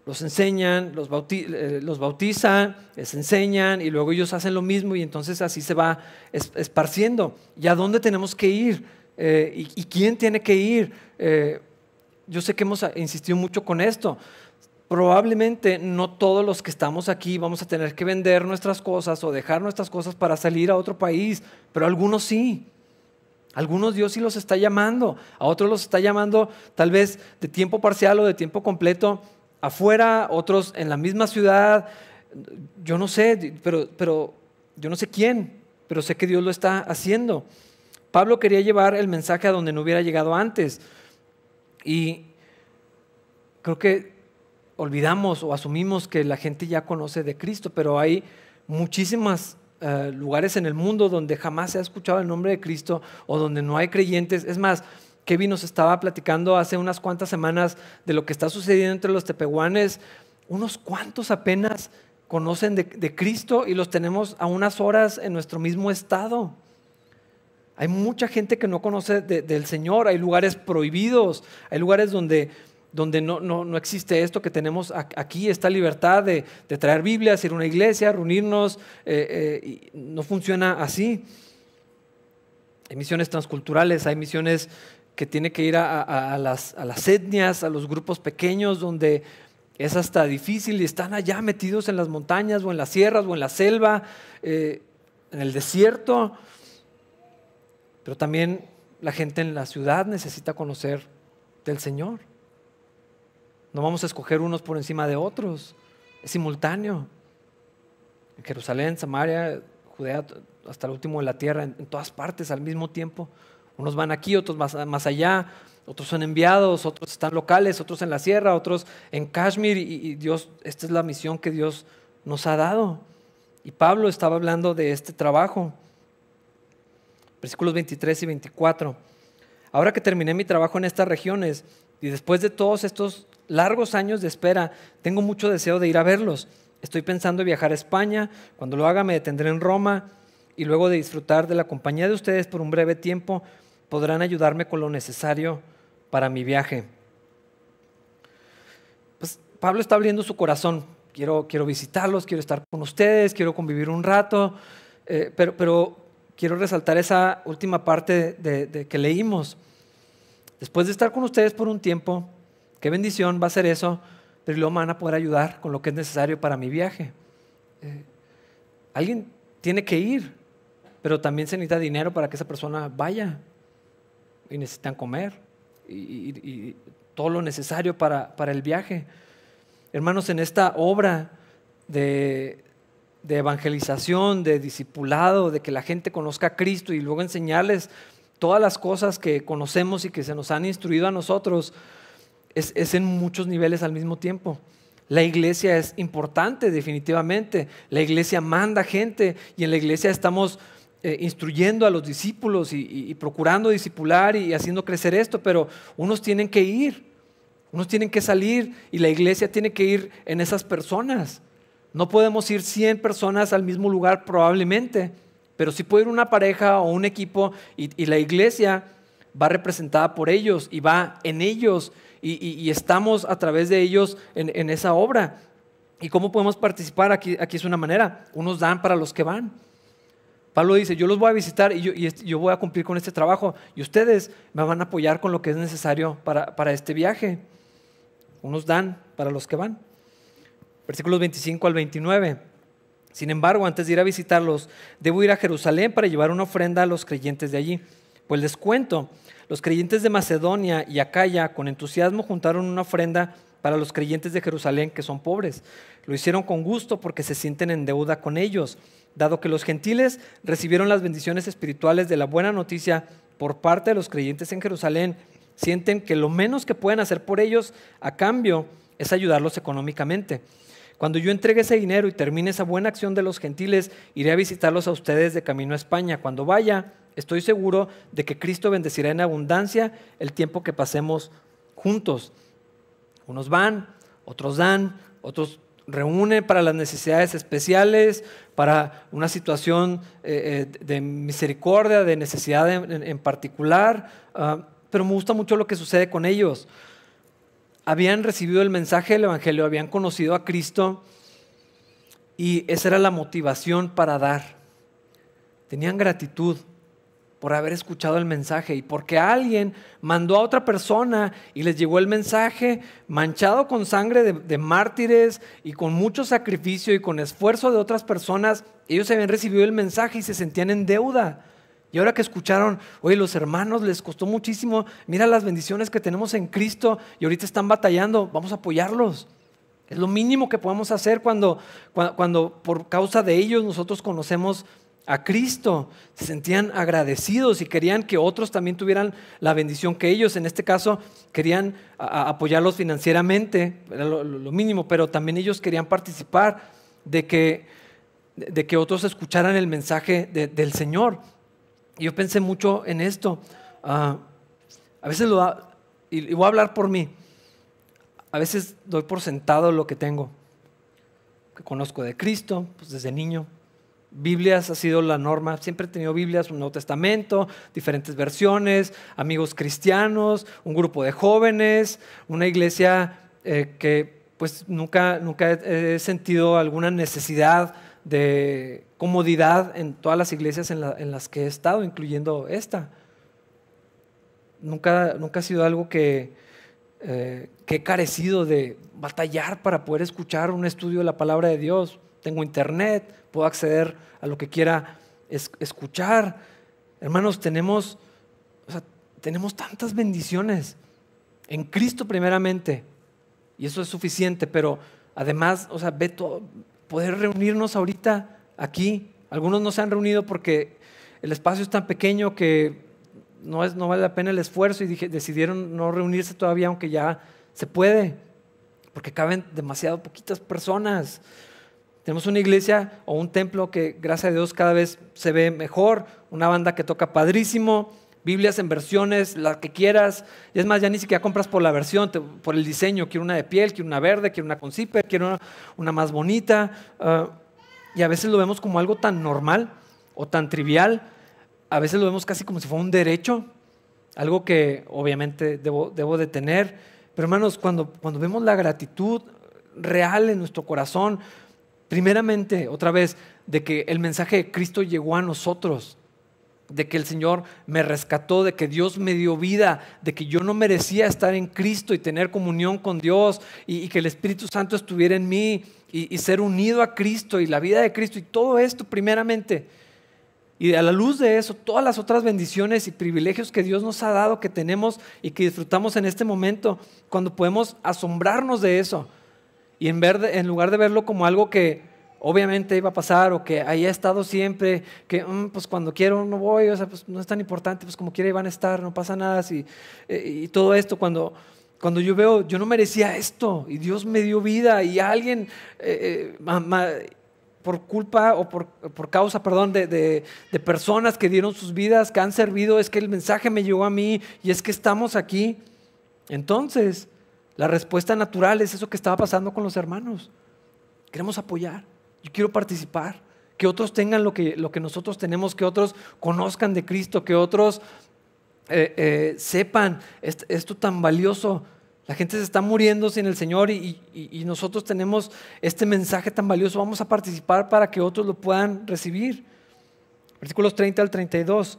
los enseñan, los, eh, los, bautizan, les enseñan y luego ellos hacen lo mismo y entonces así se va esparciendo. ¿Y a dónde tenemos que ir? Eh, y, quién tiene que ir? Eh, yo sé que hemos insistido mucho con esto probablemente no todos los que estamos aquí vamos a tener que vender nuestras cosas o dejar nuestras cosas para salir a otro país, pero algunos sí. Algunos Dios sí los está llamando, a otros los está llamando tal vez de tiempo parcial o de tiempo completo afuera, otros en la misma ciudad. Yo no sé, pero, pero yo no sé quién, pero sé que Dios lo está haciendo. Pablo quería llevar el mensaje a donde no hubiera llegado antes. Y creo que olvidamos o asumimos que la gente ya conoce de Cristo, pero hay muchísimos eh, lugares en el mundo donde jamás se ha escuchado el nombre de Cristo o donde no hay creyentes. Es más, Kevin nos estaba platicando hace unas cuantas semanas de lo que está sucediendo entre los tepehuanes. Unos cuantos apenas conocen de, Cristo y los tenemos a unas horas en nuestro mismo estado. Hay mucha gente que no conoce del Señor, hay lugares prohibidos, hay lugares donde donde no, no, existe esto que tenemos aquí, esta libertad de, traer Biblias, ir a una iglesia, reunirnos, eh, eh, no funciona así. Hay misiones transculturales, hay misiones que tienen que ir a, las, etnias, a los grupos pequeños, donde es hasta difícil y están allá metidos en las montañas o en las sierras o en la selva, eh, en el desierto. Pero también la gente en la ciudad necesita conocer del Señor. No vamos a escoger unos por encima de otros. Es simultáneo. En Jerusalén, Samaria, Judea, hasta el último de la tierra, en, todas partes al mismo tiempo. Unos van aquí, otros más, allá, otros son enviados, otros están locales, otros en la sierra, otros en Kashmir. Y, y Dios, esta es la misión que Dios nos ha dado. Y Pablo estaba hablando de este trabajo. Versículos 23 y 24. Ahora que terminé mi trabajo en estas regiones y después de todos estos largos años de espera, tengo mucho deseo de ir a verlos. Estoy pensando en viajar a España. Cuando lo haga me detendré en Roma y luego de disfrutar de la compañía de ustedes por un breve tiempo, podrán ayudarme con lo necesario para mi viaje. Pablo está abriendo su corazón. Quiero, quiero visitarlos, quiero estar con ustedes, quiero convivir un rato, eh, pero quiero resaltar esa última parte de, que leímos. Después de estar con ustedes por un tiempo, qué bendición va a ser eso, pero luego me van a poder ayudar con lo que es necesario para mi viaje. Eh, alguien tiene que ir, pero también se necesita dinero para que esa persona vaya. Y necesitan comer y, todo lo necesario para, para, el viaje. Hermanos, en esta obra de, de evangelización, de discipulado, de que la gente conozca a Cristo y luego enseñarles todas las cosas que conocemos y que se nos han instruido a nosotros, es, es en muchos niveles al mismo tiempo. La iglesia es importante definitivamente. La iglesia manda gente y en la iglesia estamos eh, instruyendo a los discípulos y, procurando discipular y haciendo crecer esto, pero unos tienen que ir, unos tienen que salir y la iglesia tiene que ir en esas personas. No podemos ir 100 personas al mismo lugar probablemente, pero sí puede ir una pareja o un equipo y, la iglesia va representada por ellos y va en ellos y, estamos a través de ellos en, esa obra. ¿Y cómo podemos participar? Aquí, aquí es una manera. Unos dan para los que van. Pablo dice, yo los voy a visitar y yo, voy a cumplir con este trabajo y ustedes me van a apoyar con lo que es necesario para, este viaje. Unos dan para los que van. Versículos 25 al 29. Sin embargo, antes de ir a visitarlos, debo ir a Jerusalén para llevar una ofrenda a los creyentes de allí. Pues les cuento, los creyentes de Macedonia y Acaya con entusiasmo juntaron una ofrenda para los creyentes de Jerusalén que son pobres. Lo hicieron con gusto porque se sienten en deuda con ellos dado que los gentiles recibieron las bendiciones espirituales de la buena noticia por parte de los creyentes en Jerusalén, sienten que lo menos que pueden hacer por ellos a cambio es ayudarlos económicamente. Cuando yo entregue ese dinero y termine esa buena acción de los gentiles, iré a visitarlos a ustedes de camino a España. Cuando vaya, estoy seguro de que Cristo bendecirá en abundancia el tiempo que pasemos juntos. Unos van, otros dan, otros reúne para las necesidades especiales, para una situación eh, eh, de misericordia, de necesidad en, particular, ah, pero me gusta mucho lo que sucede con ellos. Habían recibido el mensaje del Evangelio, habían conocido a Cristo y esa era la motivación para dar. Tenían gratitud por haber escuchado el mensaje y porque alguien mandó a otra persona y les llegó el mensaje manchado con sangre de, mártires y con mucho sacrificio y con esfuerzo de otras personas, ellos habían recibido el mensaje y se sentían en deuda. Y ahora que escucharon, oye, los hermanos les costó muchísimo, mira las bendiciones que tenemos en Cristo y ahorita están batallando, vamos a apoyarlos. Es lo mínimo que podemos hacer cuando, cuando por causa de ellos nosotros conocemos a Cristo, se sentían agradecidos y querían que otros también tuvieran la bendición que ellos. En este caso, querían apoyarlos financieramente, era lo, mínimo, pero también ellos querían participar de que, de que otros escucharan el mensaje del Señor. Y yo pensé mucho en esto. Ah, a veces lo da, y voy a hablar por mí, a veces doy por sentado lo que tengo, que conozco de Cristo, pues desde niño Biblias ha sido la norma, siempre he tenido Biblias, un Nuevo Testamento, diferentes versiones, amigos cristianos, un grupo de jóvenes, una iglesia eh, que pues nunca, nunca he, sentido alguna necesidad de comodidad en todas las iglesias en, las que he estado, incluyendo esta. Nunca, nunca ha sido algo que, eh, que he carecido de batallar para poder escuchar un estudio de la palabra de Dios tengo internet, puedo acceder a lo que quiera escuchar. Hermanos, tenemos, tenemos tantas bendiciones en Cristo primeramente, y eso es suficiente, pero además, o sea, ve todo, poder reunirnos ahorita aquí. Algunos no se han reunido porque el espacio es tan pequeño que no, es, no vale la pena el esfuerzo y decidieron no reunirse todavía, aunque ya se puede, porque caben demasiado poquitas personas. Tenemos una iglesia o un templo que, gracias a Dios, cada vez se ve mejor, una banda que toca padrísimo, Biblias en versiones, la que quieras. Y es más, ya ni siquiera compras por la versión, por el diseño. Quiero una de piel, quiero una verde, quiero una con zipper, quiero una, más bonita. Ah, y a veces lo vemos como algo tan normal o tan trivial. A veces lo vemos casi como si fuera un derecho, algo que obviamente debo, debo de tener. Pero hermanos, cuando, cuando vemos la gratitud real en nuestro corazón. Primeramente, otra vez, de que el mensaje de Cristo llegó a nosotros, de que el Señor me rescató, de que Dios me dio vida, de que yo no merecía estar en Cristo y tener comunión con Dios y, que el Espíritu Santo estuviera en mí y, ser unido a Cristo y la vida de Cristo y todo esto primeramente. Y a la luz de eso, todas las otras bendiciones y privilegios que Dios nos ha dado, que tenemos y que disfrutamos en este momento, cuando podemos asombrarnos de eso y en, ver, en lugar de verlo como algo que obviamente iba a pasar o que haya estado siempre, que mm, pues cuando quiero no voy, o sea, pues no es tan importante, pues como quiera iban a estar, no pasa nada. y, eh, y todo esto, cuando, cuando yo veo, yo no merecía esto y Dios me dio vida y alguien eh, eh, por culpa o por, por causa, perdón, de, de, de, personas que dieron sus vidas, que han servido, es que el mensaje me llegó a mí y es que estamos aquí. Entonces, la respuesta natural es eso que estaba pasando con los hermanos. Queremos apoyar. Yo quiero participar, que otros tengan lo que, lo que nosotros tenemos, que otros conozcan de Cristo, que otros eh, eh, sepan esto, tan valioso. La gente se está muriendo sin el Señor y, y, nosotros tenemos este mensaje tan valioso. Vamos a participar para que otros lo puedan recibir. Versículos 30 al 32.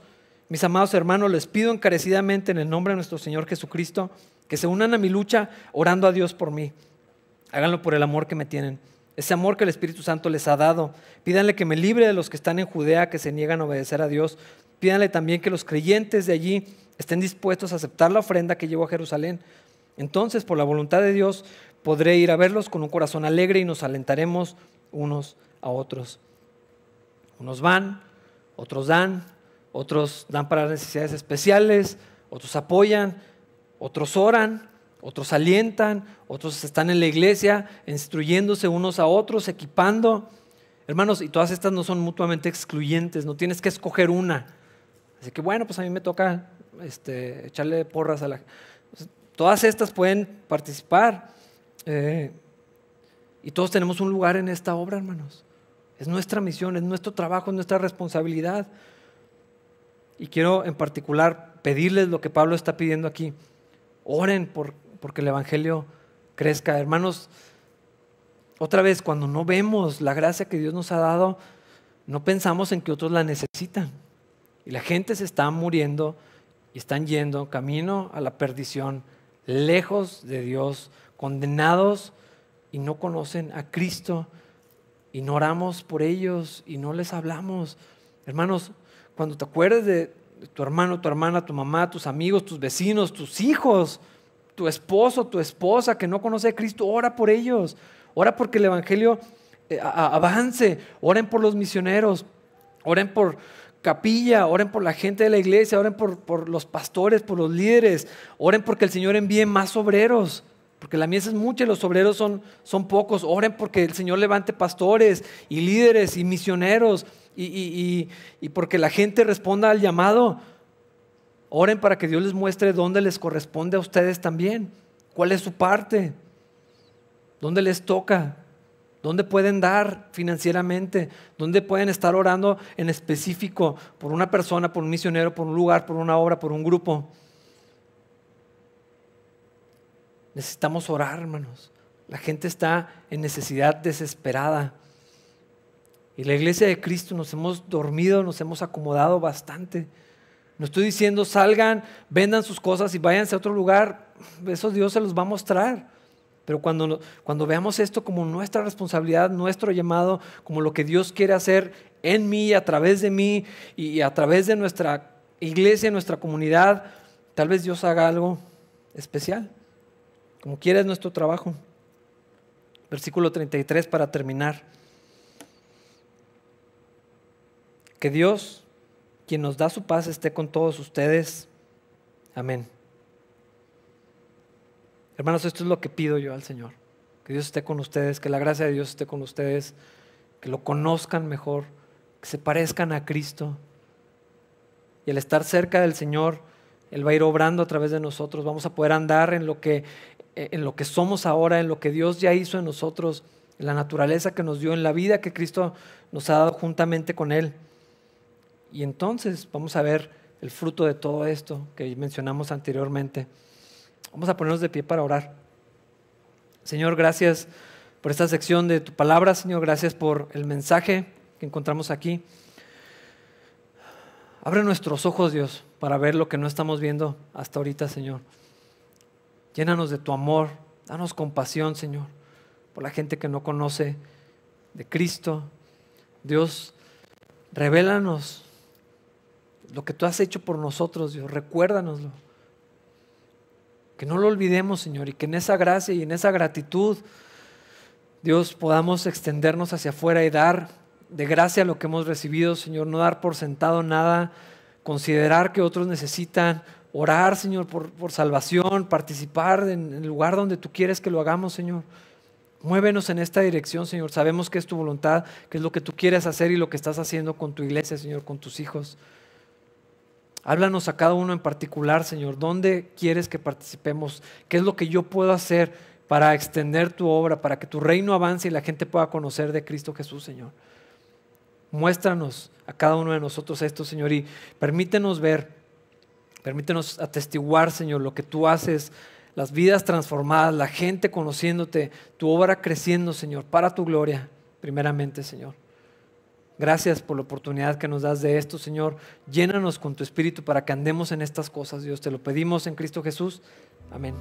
Mis amados hermanos, les pido encarecidamente en el nombre de nuestro Señor Jesucristo que se unan a mi lucha orando a Dios por mí. Háganlo por el amor que me tienen ese amor que el Espíritu Santo les ha dado. Pídanle que me libre de los que están en Judea, que se niegan a obedecer a Dios. Pídanle también que los creyentes de allí estén dispuestos a aceptar la ofrenda que llevo a Jerusalén. Entonces, por la voluntad de Dios, podré ir a verlos con un corazón alegre y nos alentaremos unos a otros. Unos van, otros dan, otros dan para necesidades especiales, otros apoyan, otros oran, otros alientan, otros están en la iglesia instruyéndose unos a otros, equipando. Hermanos, y todas estas no son mutuamente excluyentes, no tienes que escoger una. Así que bueno, pues a mí me toca este, echarle porras a la... Todas estas pueden participar. Eh, y todos tenemos un lugar en esta obra, hermanos. Es nuestra misión, es nuestro trabajo, es nuestra responsabilidad. Y quiero en particular pedirles lo que Pablo está pidiendo aquí. Oren por porque el Evangelio crezca. Hermanos, otra vez, cuando no vemos la gracia que Dios nos ha dado, no pensamos en que otros la necesitan. Y la gente se está muriendo y están yendo camino a la perdición, lejos de Dios, condenados y no conocen a Cristo. Y no oramos por ellos y no les hablamos. Hermanos, cuando te acuerdes de tu hermano, tu hermana, tu mamá, tus amigos, tus vecinos, tus hijos, tu esposo, tu esposa que no conoce a Cristo, ora por ellos. Ora porque el Evangelio eh, avance. Oren por los misioneros. Oren por capilla. Oren por la gente de la iglesia. Oren por, por los pastores, por los líderes. Oren porque el Señor envíe más obreros. Porque la mies es mucha y los obreros son, son pocos. Oren porque el Señor levante pastores y líderes y misioneros. Y, y, y, y porque la gente responda al llamado. Oren para que Dios les muestre dónde les corresponde a ustedes también. ¿Cuál es su parte? ¿Dónde les toca? ¿Dónde pueden dar financieramente? ¿Dónde pueden estar orando en específico por una persona, por un misionero, por un lugar, por una obra, por un grupo? Necesitamos orar, hermanos. La gente está en necesidad desesperada. Y la iglesia de Cristo nos hemos dormido, nos hemos acomodado bastante. No estoy diciendo salgan, vendan sus cosas y váyanse a otro lugar. Eso Dios se los va a mostrar. Pero cuando, cuando veamos esto como nuestra responsabilidad, nuestro llamado, como lo que Dios quiere hacer en mí, a través de mí y a través de nuestra iglesia, nuestra comunidad, tal vez Dios haga algo especial, como quiera es nuestro trabajo. Versículo 33 para terminar. Que Dios quien nos da su paz esté con todos ustedes. Amén. Hermanos, esto es lo que pido yo al Señor. Que Dios esté con ustedes, que la gracia de Dios esté con ustedes, que lo conozcan mejor, que se parezcan a Cristo. Y al estar cerca del Señor, Él va a ir obrando a través de nosotros. Vamos a poder andar en lo que, en lo que somos ahora, en lo que Dios ya hizo en nosotros, en la naturaleza que nos dio, en la vida que Cristo nos ha dado juntamente con Él. Y entonces vamos a ver el fruto de todo esto que mencionamos anteriormente. Vamos a ponernos de pie para orar. Señor, gracias por esta sección de tu palabra, Señor. Gracias por el mensaje que encontramos aquí. Abre nuestros ojos, Dios, para ver lo que no estamos viendo hasta ahorita, Señor. Llénanos de tu amor, danos compasión, Señor, por la gente que no conoce de Cristo. Dios, revélanos lo que tú has hecho por nosotros, Dios, recuérdanoslo. Que no lo olvidemos, Señor, y que en esa gracia y en esa gratitud, Dios, podamos extendernos hacia afuera y dar de gracia lo que hemos recibido, Señor, no dar por sentado nada, considerar que otros necesitan, orar, Señor, por, por salvación, participar en el lugar donde tú quieres que lo hagamos, Señor. Muévenos en esta dirección, Señor. Sabemos que es tu voluntad, que es lo que tú quieres hacer y lo que estás haciendo con tu iglesia, Señor, con tus hijos. Háblanos a cada uno en particular, Señor. ¿Dónde quieres que participemos? ¿Qué es lo que yo puedo hacer para extender tu obra, para que tu reino avance y la gente pueda conocer de Cristo Jesús, Señor? Muéstranos a cada uno de nosotros esto, Señor, y permítenos ver, permítenos atestiguar, Señor, lo que tú haces, las vidas transformadas, la gente conociéndote, tu obra creciendo, Señor, para tu gloria, primeramente, Señor. Gracias por la oportunidad que nos das de esto, Señor. Llénanos con tu espíritu para que andemos en estas cosas, Dios. Te lo pedimos en Cristo Jesús. Amén.